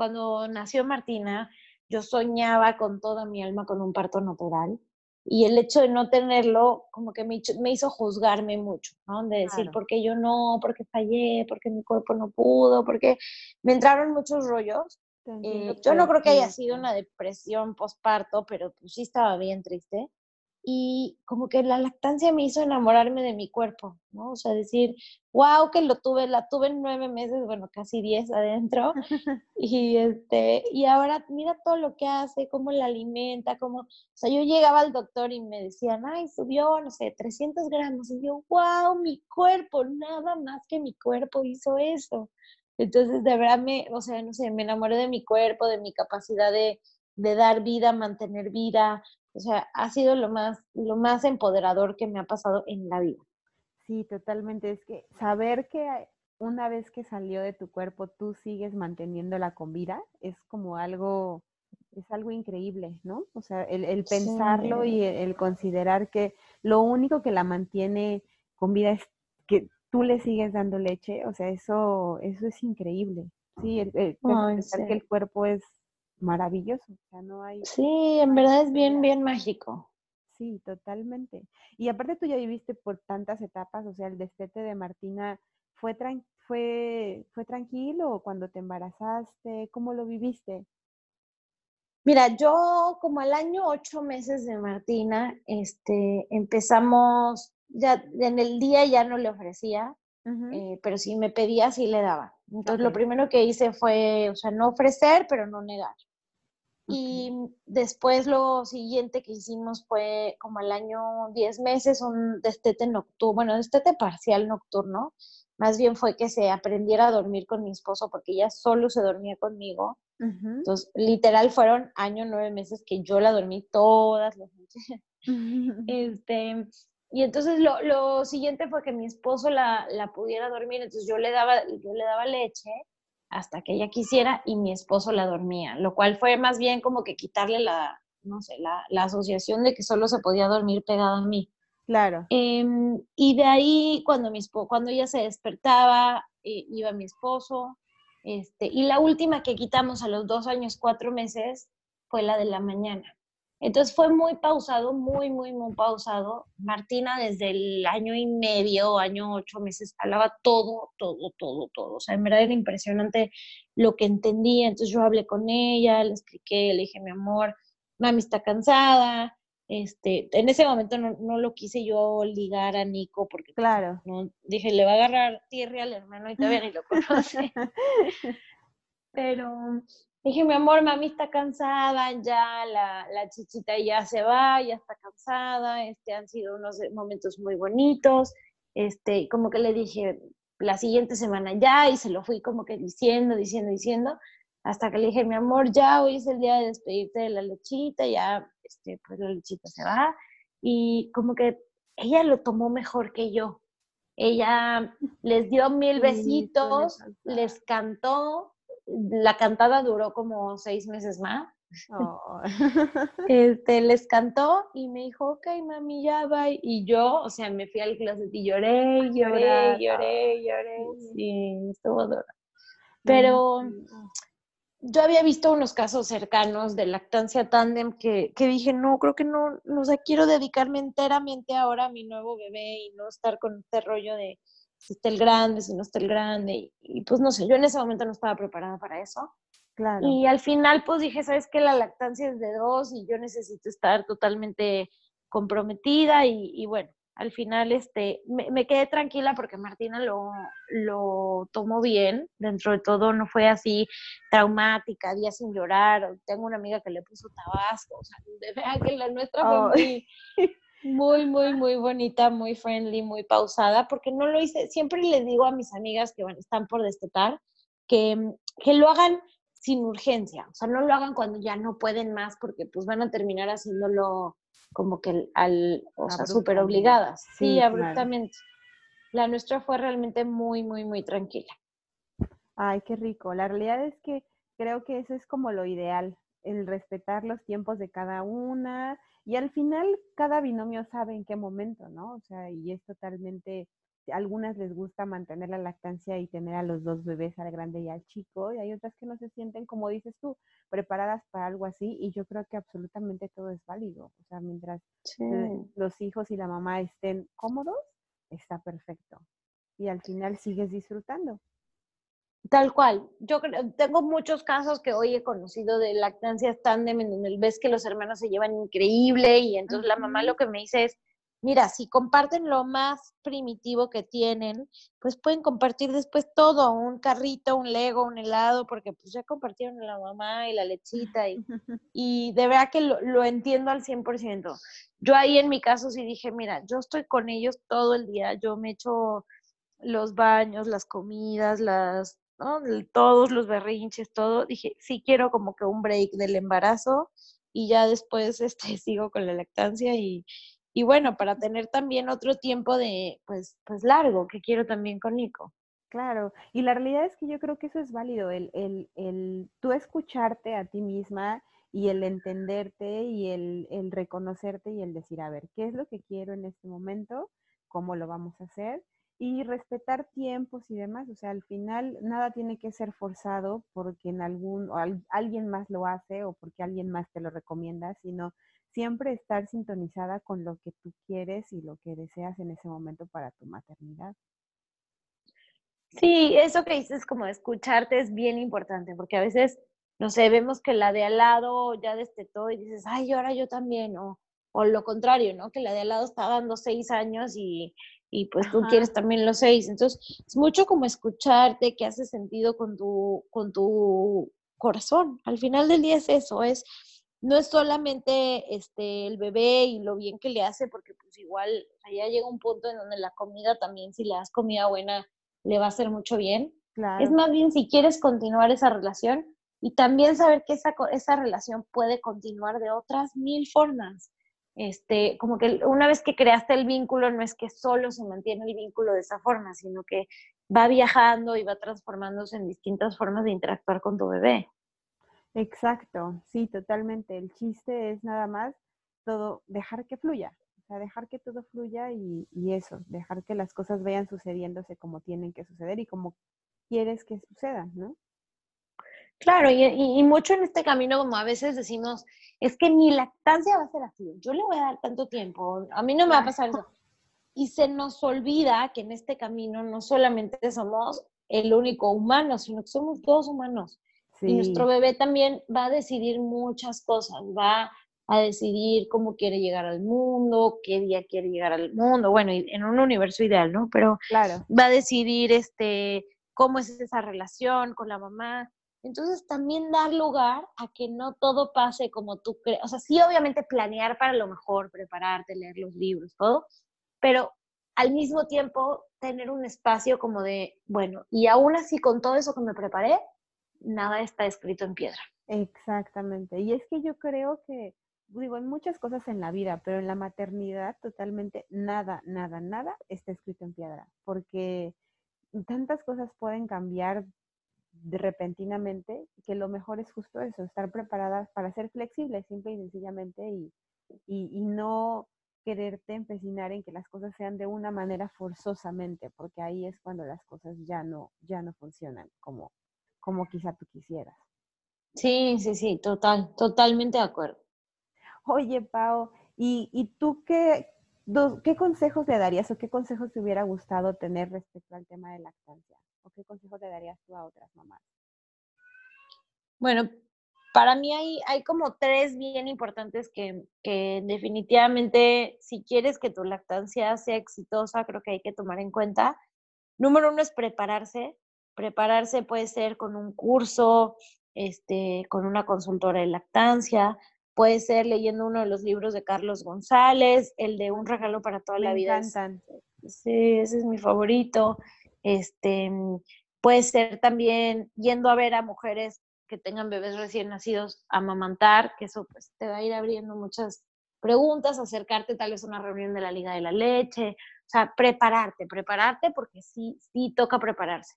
cuando nació Martina, yo soñaba con toda mi alma con un parto natural y el hecho de no tenerlo como que me, me hizo juzgarme mucho, ¿no? De decir, ¿por qué yo no? ¿Por qué fallé? ¿Por qué mi cuerpo no pudo? Porque me entraron muchos rollos. Eh, yo no creo que haya sido una depresión postparto, pero pues sí estaba bien triste y como que la lactancia me hizo enamorarme de mi cuerpo, ¿no? O sea, decir, wow, que lo tuve, la tuve en nueve meses, bueno, casi diez adentro, y este, y ahora mira todo lo que hace, cómo la alimenta, cómo, o sea, yo llegaba al doctor y me decían, ay, subió, no sé, 300 gramos, y yo, wow, mi cuerpo, nada más que mi cuerpo hizo eso. Entonces, de verdad, me, o sea, no sé, me enamoré de mi cuerpo, de mi capacidad de, de dar vida, mantener vida, o sea, ha sido lo más, lo más empoderador que me ha pasado en la vida. Sí, totalmente. Es que saber que una vez que salió de tu cuerpo tú sigues manteniéndola con vida es como algo, es algo increíble, ¿no? O sea, el, pensarlo y el, considerar que lo único que la mantiene con vida es que tú le sigues dando leche, o sea, eso, eso es increíble. Sí, el, pensar que el cuerpo es maravilloso. O sea, no hay. Sí, en verdad es bien, bien mágico. Sí, totalmente. Y aparte tú ya viviste por tantas etapas, o sea, el destete de Martina fue, fue, fue tranquilo cuando te embarazaste, ¿cómo lo viviste? Mira, yo como al año ocho meses de Martina, este, empezamos, ya en el día ya no le ofrecía, eh, pero si me pedía, sí le daba. Entonces, lo primero que hice fue, o sea, no ofrecer, pero no negar. Y después lo siguiente que hicimos fue como el año 10 meses, un destete nocturno, bueno, destete parcial nocturno. Más bien fue que se aprendiera a dormir con mi esposo porque ella solo se dormía conmigo. Entonces, literal fueron año, nueve meses que yo la dormí todas las noches. este, y entonces lo, lo, siguiente fue que mi esposo la, la, pudiera dormir, entonces yo le, daba, yo le daba leche hasta que ella quisiera y mi esposo la dormía, lo cual fue más bien como que quitarle la, no sé, la, la asociación de que solo se podía dormir pegado a mí. Claro. Em, y de ahí, cuando, mi esposo, cuando ella se despertaba, eh, iba mi esposo. Este, y la última que quitamos a los dos años, cuatro meses, fue la de la mañana. Entonces fue muy pausado, muy, muy, muy pausado. Martina desde el año y medio, año ocho meses, hablaba todo, todo, todo, todo. O sea, en verdad era impresionante lo que entendía. Entonces yo hablé con ella, le expliqué, le dije, mi amor, mami está cansada. Este, en ese momento no, no lo quise yo ligar a Nico porque claro. no, dije, le va a agarrar tierra al hermano y todavía ni lo conoce. Pero Dije, mi amor, mami está cansada, ya la, la, chichita ya se va, ya está cansada, este, han sido unos momentos muy bonitos, este, como que le dije la siguiente semana ya, y se lo fui como que diciendo, diciendo, diciendo, hasta que le dije, mi amor, ya hoy es el día de despedirte de la lechita, ya, este, pues la lechita se va, y como que ella lo tomó mejor que yo. Ella les dio mil besitos, les cantó, la cantada duró como seis meses más. Oh. este, les cantó y me dijo, ok, mami, ya va. Y yo, o sea, me fui al closet y lloré, lloré, lloré, lloré. Sí, estuvo duro. Pero yo había visto unos casos cercanos de lactancia tándem que, que, dije, no, creo que no, no sé, quiero dedicarme enteramente ahora a mi nuevo bebé y no estar con este rollo de si está el grande, si no está el grande. Y, pues no sé, yo en ese momento no estaba preparada para eso. Claro. Y al final pues dije, ¿sabes qué? La lactancia es de dos y yo necesito estar totalmente comprometida y, bueno, al final este, me, quedé tranquila porque Martina lo, lo tomó bien, dentro de todo no fue así traumática, día sin llorar, tengo una amiga que le puso tabasco, o sea, de verdad que la nuestra fue muy, muy, muy, muy bonita, muy friendly, muy pausada, porque no lo hice, siempre le digo a mis amigas que están por destetar que, mm, que lo hagan sin urgencia, o sea, no lo hagan cuando ya no pueden más, porque pues van a terminar haciéndolo como que al, o sea, súper obligadas, sí, abruptamente. La nuestra fue realmente muy, muy, muy tranquila. Ay, qué rico. La realidad es que creo que eso es como lo ideal, el respetar los tiempos de cada una, y al final cada binomio sabe en qué momento, ¿no? O sea, y es totalmente, a algunas les gusta mantener la lactancia y tener a los dos bebés, al grande y al chico, y hay otras que no se sienten, como dices tú, preparadas para algo así, y yo creo que absolutamente todo es válido. O sea, mientras los hijos y la mamá estén cómodos, está perfecto. Y al final sigues disfrutando. Tal cual. Yo tengo muchos casos que hoy he conocido de lactancia tándem en donde ves que los hermanos se llevan increíble y entonces la mamá lo que me dice es, mira, si comparten lo más primitivo que tienen, pues pueden compartir después todo, un carrito, un lego, un helado, porque pues ya compartieron la mamá y la lechita y, y de verdad que lo, lo entiendo al 100%. Yo ahí en mi caso sí dije, mira, yo estoy con ellos todo el día, yo me echo los baños, las comidas, las todos los berrinches, todo, dije, sí quiero como que un break del embarazo y ya después este, sigo con la lactancia y, y bueno, para tener también otro tiempo de, pues, pues largo, que quiero también con Nico. Claro, y la realidad es que yo creo que eso es válido, el, el, el tú escucharte a ti misma y el entenderte y el, el reconocerte y el decir, a ver, ¿qué es lo que quiero en este momento? ¿Cómo lo vamos a hacer? Y respetar tiempos y demás. O sea, al final nada tiene que ser forzado porque en algún o alguien más lo hace o porque alguien más te lo recomienda, sino siempre estar sintonizada con lo que tú quieres y lo que deseas en ese momento para tu maternidad. Sí, eso que dices como escucharte es bien importante porque a veces, no sé, vemos que la de al lado ya destetó y dices, ay, ahora yo también, o, o lo contrario, ¿no? Que la de al lado está dando seis años y, y pues tú quieres también los seis. Entonces, es mucho como escucharte, que hace sentido con tu, con tu corazón. Al final del día es eso, es no es solamente este el bebé y lo bien que le hace, porque pues igual allá llega un punto en donde la comida también, si le das comida buena, le va a hacer mucho bien. Es más bien si quieres continuar esa relación y también saber que esa, esa relación puede continuar de otras mil formas. Este, como que una vez que creaste el vínculo, no es que solo se mantiene el vínculo de esa forma, sino que va viajando y va transformándose en distintas formas de interactuar con tu bebé. Exacto, sí, totalmente. El chiste es nada más todo, dejar que fluya, o sea, dejar que todo fluya y, eso, dejar que las cosas vayan sucediéndose como tienen que suceder y como quieres que sucedan, ¿no? Claro, y, mucho en este camino, como a veces decimos, es que mi lactancia va a ser así, yo le voy a dar tanto tiempo, a mí no me va a pasar eso. Y se nos olvida que en este camino no solamente somos el único humano, sino que somos todos humanos. Y nuestro bebé también va a decidir muchas cosas, va a decidir cómo quiere llegar al mundo, qué día quiere llegar al mundo, bueno, en un universo ideal, ¿no? Pero claro. va a decidir este, cómo es esa relación con la mamá. Entonces también dar lugar a que no todo pase como tú crees. O sea, sí, obviamente planear para lo mejor, prepararte, leer los libros, todo, pero al mismo tiempo tener un espacio como de, bueno, y aún así con todo eso que me preparé, nada está escrito en piedra. Exactamente. Y es que yo creo que, digo, hay muchas cosas en la vida, pero en la maternidad totalmente nada, nada, nada está escrito en piedra, porque tantas cosas pueden cambiar de repentinamente que lo mejor es justo eso, estar preparadas para ser flexibles, simple y sencillamente, y, y, no quererte empecinar en que las cosas sean de una manera forzosamente, porque ahí es cuando las cosas ya no, ya no funcionan como, como quizá tú quisieras. Sí, sí, sí, total, totalmente de acuerdo. Oye, Pau, ¿y, tú qué, qué consejos le darías o qué consejos te hubiera gustado tener respecto al tema de lactancia? ¿O qué consejos le darías tú a otras mamás? Bueno, para mí hay, hay como tres bien importantes que, que, definitivamente, si quieres que tu lactancia sea exitosa, creo que hay que tomar en cuenta. Número uno es prepararse. Prepararse puede ser con un curso, este, con una consultora de lactancia, puede ser leyendo uno de los libros de Carlos González, el de Un regalo para toda la vida. Encantan. Sí, ese es mi favorito. Este, puede ser también yendo a ver a mujeres que tengan bebés recién nacidos a amamantar, que eso pues te va a ir abriendo muchas preguntas, acercarte tal vez a una reunión de la Liga de la Leche, o sea, prepararte, prepararte porque sí, sí toca prepararse.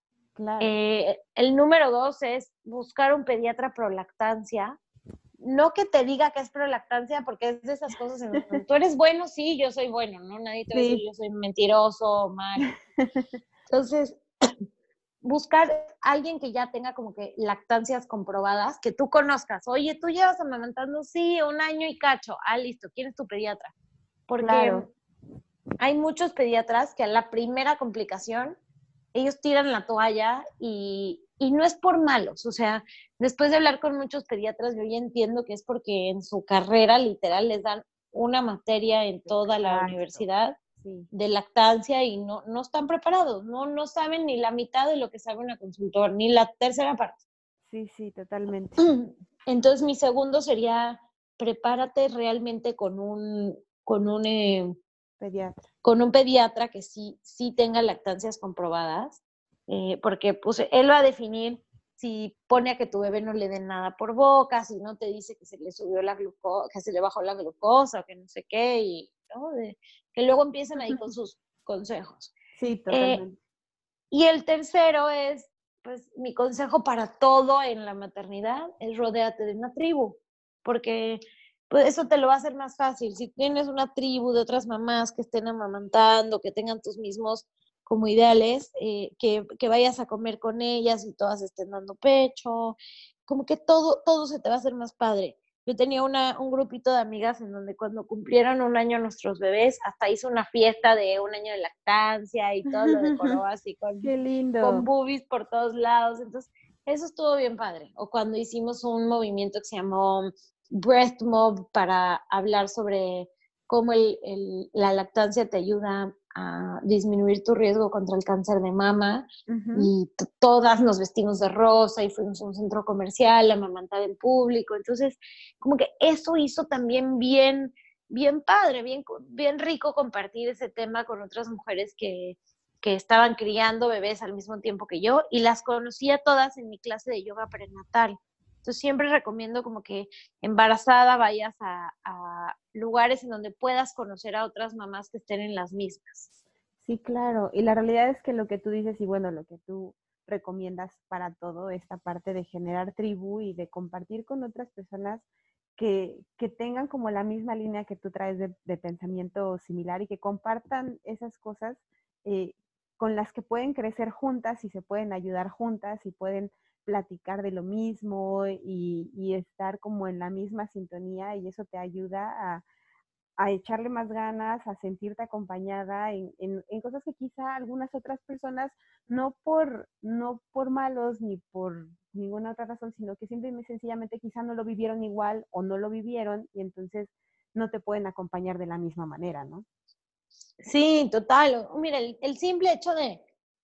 Eh, el número dos es buscar un pediatra pro lactancia. No que te diga que es pro lactancia, porque es de esas cosas en tú eres bueno, sí, yo soy bueno, ¿no? Nadie te va a decir yo soy mentiroso, mal. Entonces, buscar alguien que ya tenga como que lactancias comprobadas, que tú conozcas. Oye, tú llevas amamantando, sí, un año y cacho. Ah, listo, ¿quién es tu pediatra? Porque hay muchos pediatras que a la primera complicación ellos tiran la toalla y, no es por malos, o sea, después de hablar con muchos pediatras, yo ya entiendo que es porque en su carrera literal les dan una materia en toda la universidad de lactancia y no, no están preparados, no, no saben ni la mitad de lo que sabe una consultor, ni la tercera parte. Sí, sí, totalmente. Entonces mi segundo sería, prepárate realmente con un, con un eh, pediatra con un pediatra que sí, sí tenga lactancias comprobadas, eh, porque pues él va a definir si pone a que tu bebé no le den nada por boca, si no te dice que se le subió la glucosa, que se le bajó la glucosa, o que no sé qué, y que luego empiecen ahí con sus consejos. Sí, eh, totalmente. y el tercero es, pues mi consejo para todo en la maternidad es rodéate de una tribu, porque pues eso te lo va a hacer más fácil. Si tienes una tribu de otras mamás que estén amamantando, que tengan tus mismos como ideales, eh, que, vayas a comer con ellas y todas estén dando pecho, como que todo, todo se te va a hacer más padre. Yo tenía una, un grupito de amigas en donde cuando cumplieron un año nuestros bebés, hasta hizo una fiesta de un año de lactancia y todo lo decoró así con, con boobies por todos lados. Entonces, eso estuvo bien padre. O cuando hicimos un movimiento que se llamó Breast Mob para hablar sobre cómo el, la lactancia te ayuda disminuir tu riesgo contra el cáncer de mama y todas nos vestimos de rosa y fuimos a un centro comercial a amamantar en público. Entonces, como que eso hizo también bien, bien padre, bien, bien rico compartir ese tema con otras mujeres que, que estaban criando bebés al mismo tiempo que yo y las conocía todas en mi clase de yoga prenatal. Entonces siempre recomiendo como que embarazada vayas a, lugares en donde puedas conocer a otras mamás que estén en las mismas. Sí, claro. Y la realidad es que lo que tú dices y bueno, lo que tú recomiendas para todo, esta parte de generar tribu y de compartir con otras personas que, tengan como la misma línea que tú traes de, pensamiento similar y que compartan esas cosas eh, con las que pueden crecer juntas y se pueden ayudar juntas y pueden platicar de lo mismo y, estar como en la misma sintonía y eso te ayuda a, echarle más ganas, a sentirte acompañada en, cosas que quizá algunas otras personas, no por, no por malos ni por ninguna otra razón, sino que simple y sencillamente quizá no lo vivieron igual o no lo vivieron y entonces no te pueden acompañar de la misma manera, ¿no? Sí, total. Mira, el simple hecho de,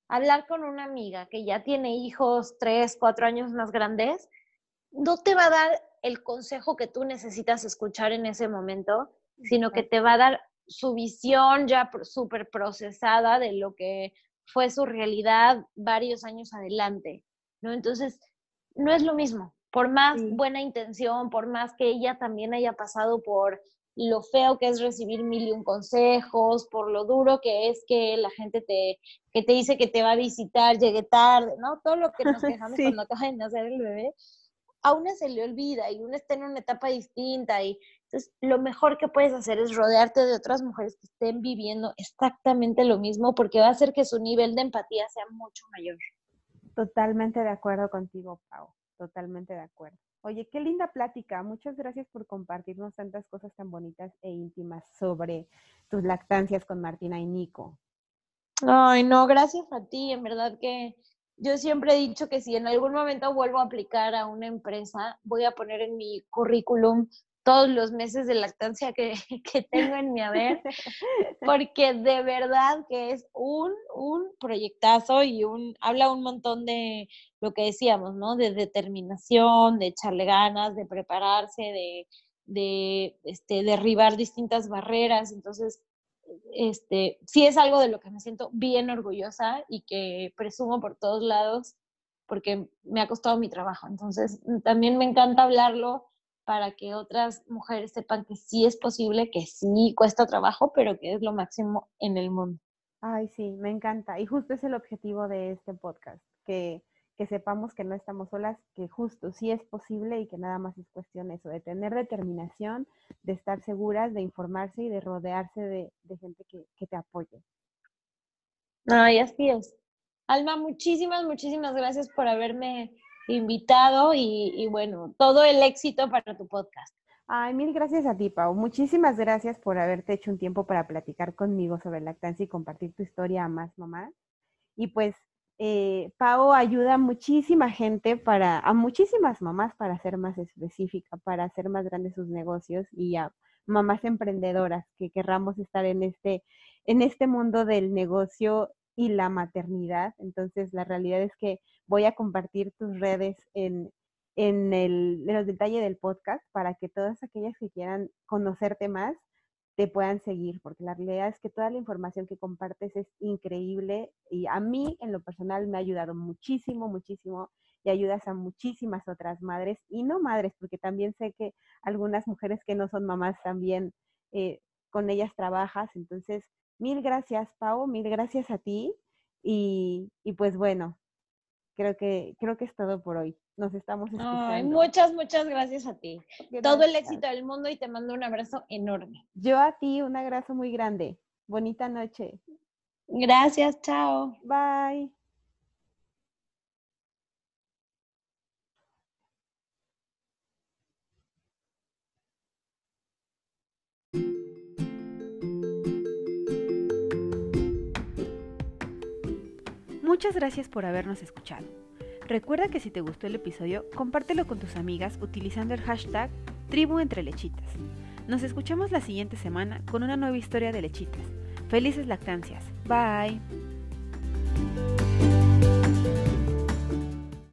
hablar con una amiga que ya tiene hijos tres, cuatro años más grandes, no te va a dar el consejo que tú necesitas escuchar en ese momento, sino que te va a dar su visión ya súper procesada de lo que fue su realidad varios años adelante, ¿no? Entonces, no es lo mismo. Por más buena intención, por más que ella también haya pasado por lo feo que es recibir mil y un consejos, por lo duro que es que la gente te, que te dice que te va a visitar, llegue tarde, ¿no? Todo lo que nos quejamos cuando acaba de nacer el bebé, a una se le olvida y una está en una etapa distinta y entonces lo mejor que puedes hacer es rodearte de otras mujeres que estén viviendo exactamente lo mismo porque va a hacer que su nivel de empatía sea mucho mayor. Totalmente de acuerdo contigo, Pau, totalmente de acuerdo. Oye, qué linda plática. Muchas gracias por compartirnos tantas cosas tan bonitas e íntimas sobre tus lactancias con Martina y Nico. Ay, no, gracias a ti. En verdad que yo siempre he dicho que si en algún momento vuelvo a aplicar a una empresa, voy a poner en mi currículum todos los meses de lactancia que, que tengo en mi haber, porque de verdad que es un, un proyectazo y un, habla un montón de lo que decíamos, ¿no? De determinación, de echarle ganas, de prepararse, de, de este, derribar distintas barreras. Entonces, este, sí es algo de lo que me siento bien orgullosa y que presumo por todos lados porque me ha costado mi trabajo. Entonces, también me encanta hablarlo para que otras mujeres sepan que sí es posible, que sí cuesta trabajo, pero que es lo máximo en el mundo. Ay, sí, me encanta. Y justo es el objetivo de este podcast, que, que sepamos que no estamos solas, que justo sí es posible y que nada más es cuestión eso, de tener determinación, de estar seguras, de informarse y de rodearse de, de gente que, que te apoye. Ay, así es. Alma, muchísimas, muchísimas gracias por haberme invitado y, bueno, todo el éxito para tu podcast. Ay, mil gracias a ti, Pau. Muchísimas gracias por haberte hecho un tiempo para platicar conmigo sobre lactancia y compartir tu historia a más mamás. Y pues, eh, Pau ayuda a muchísima gente para, a muchísimas mamás para ser más específica, para hacer más grandes sus negocios y a mamás emprendedoras que querramos estar en este, en este mundo del negocio y la maternidad. Entonces, la realidad es que voy a compartir tus redes en, en, el, en los detalles del podcast para que todas aquellas que quieran conocerte más te puedan seguir, porque la realidad es que toda la información que compartes es increíble y a mí en lo personal me ha ayudado muchísimo, muchísimo y ayudas a muchísimas otras madres y no madres, porque también sé que algunas mujeres que no son mamás también eh, con ellas trabajas, entonces Mil gracias, Pau, mil gracias a ti. Y, pues bueno, creo que, creo que es todo por hoy. Nos estamos escuchando. muchas, muchas gracias a ti. Todo el éxito del mundo y te mando un abrazo enorme. Yo a ti un abrazo muy grande. Bonita noche. Gracias, chao. Bye. Muchas gracias por habernos escuchado. Recuerda que si te gustó el episodio, compártelo con tus amigas utilizando el hashtag Tribu Entre Lechitas. Nos escuchamos la siguiente semana con una nueva historia de lechitas. Felices lactancias. Bye.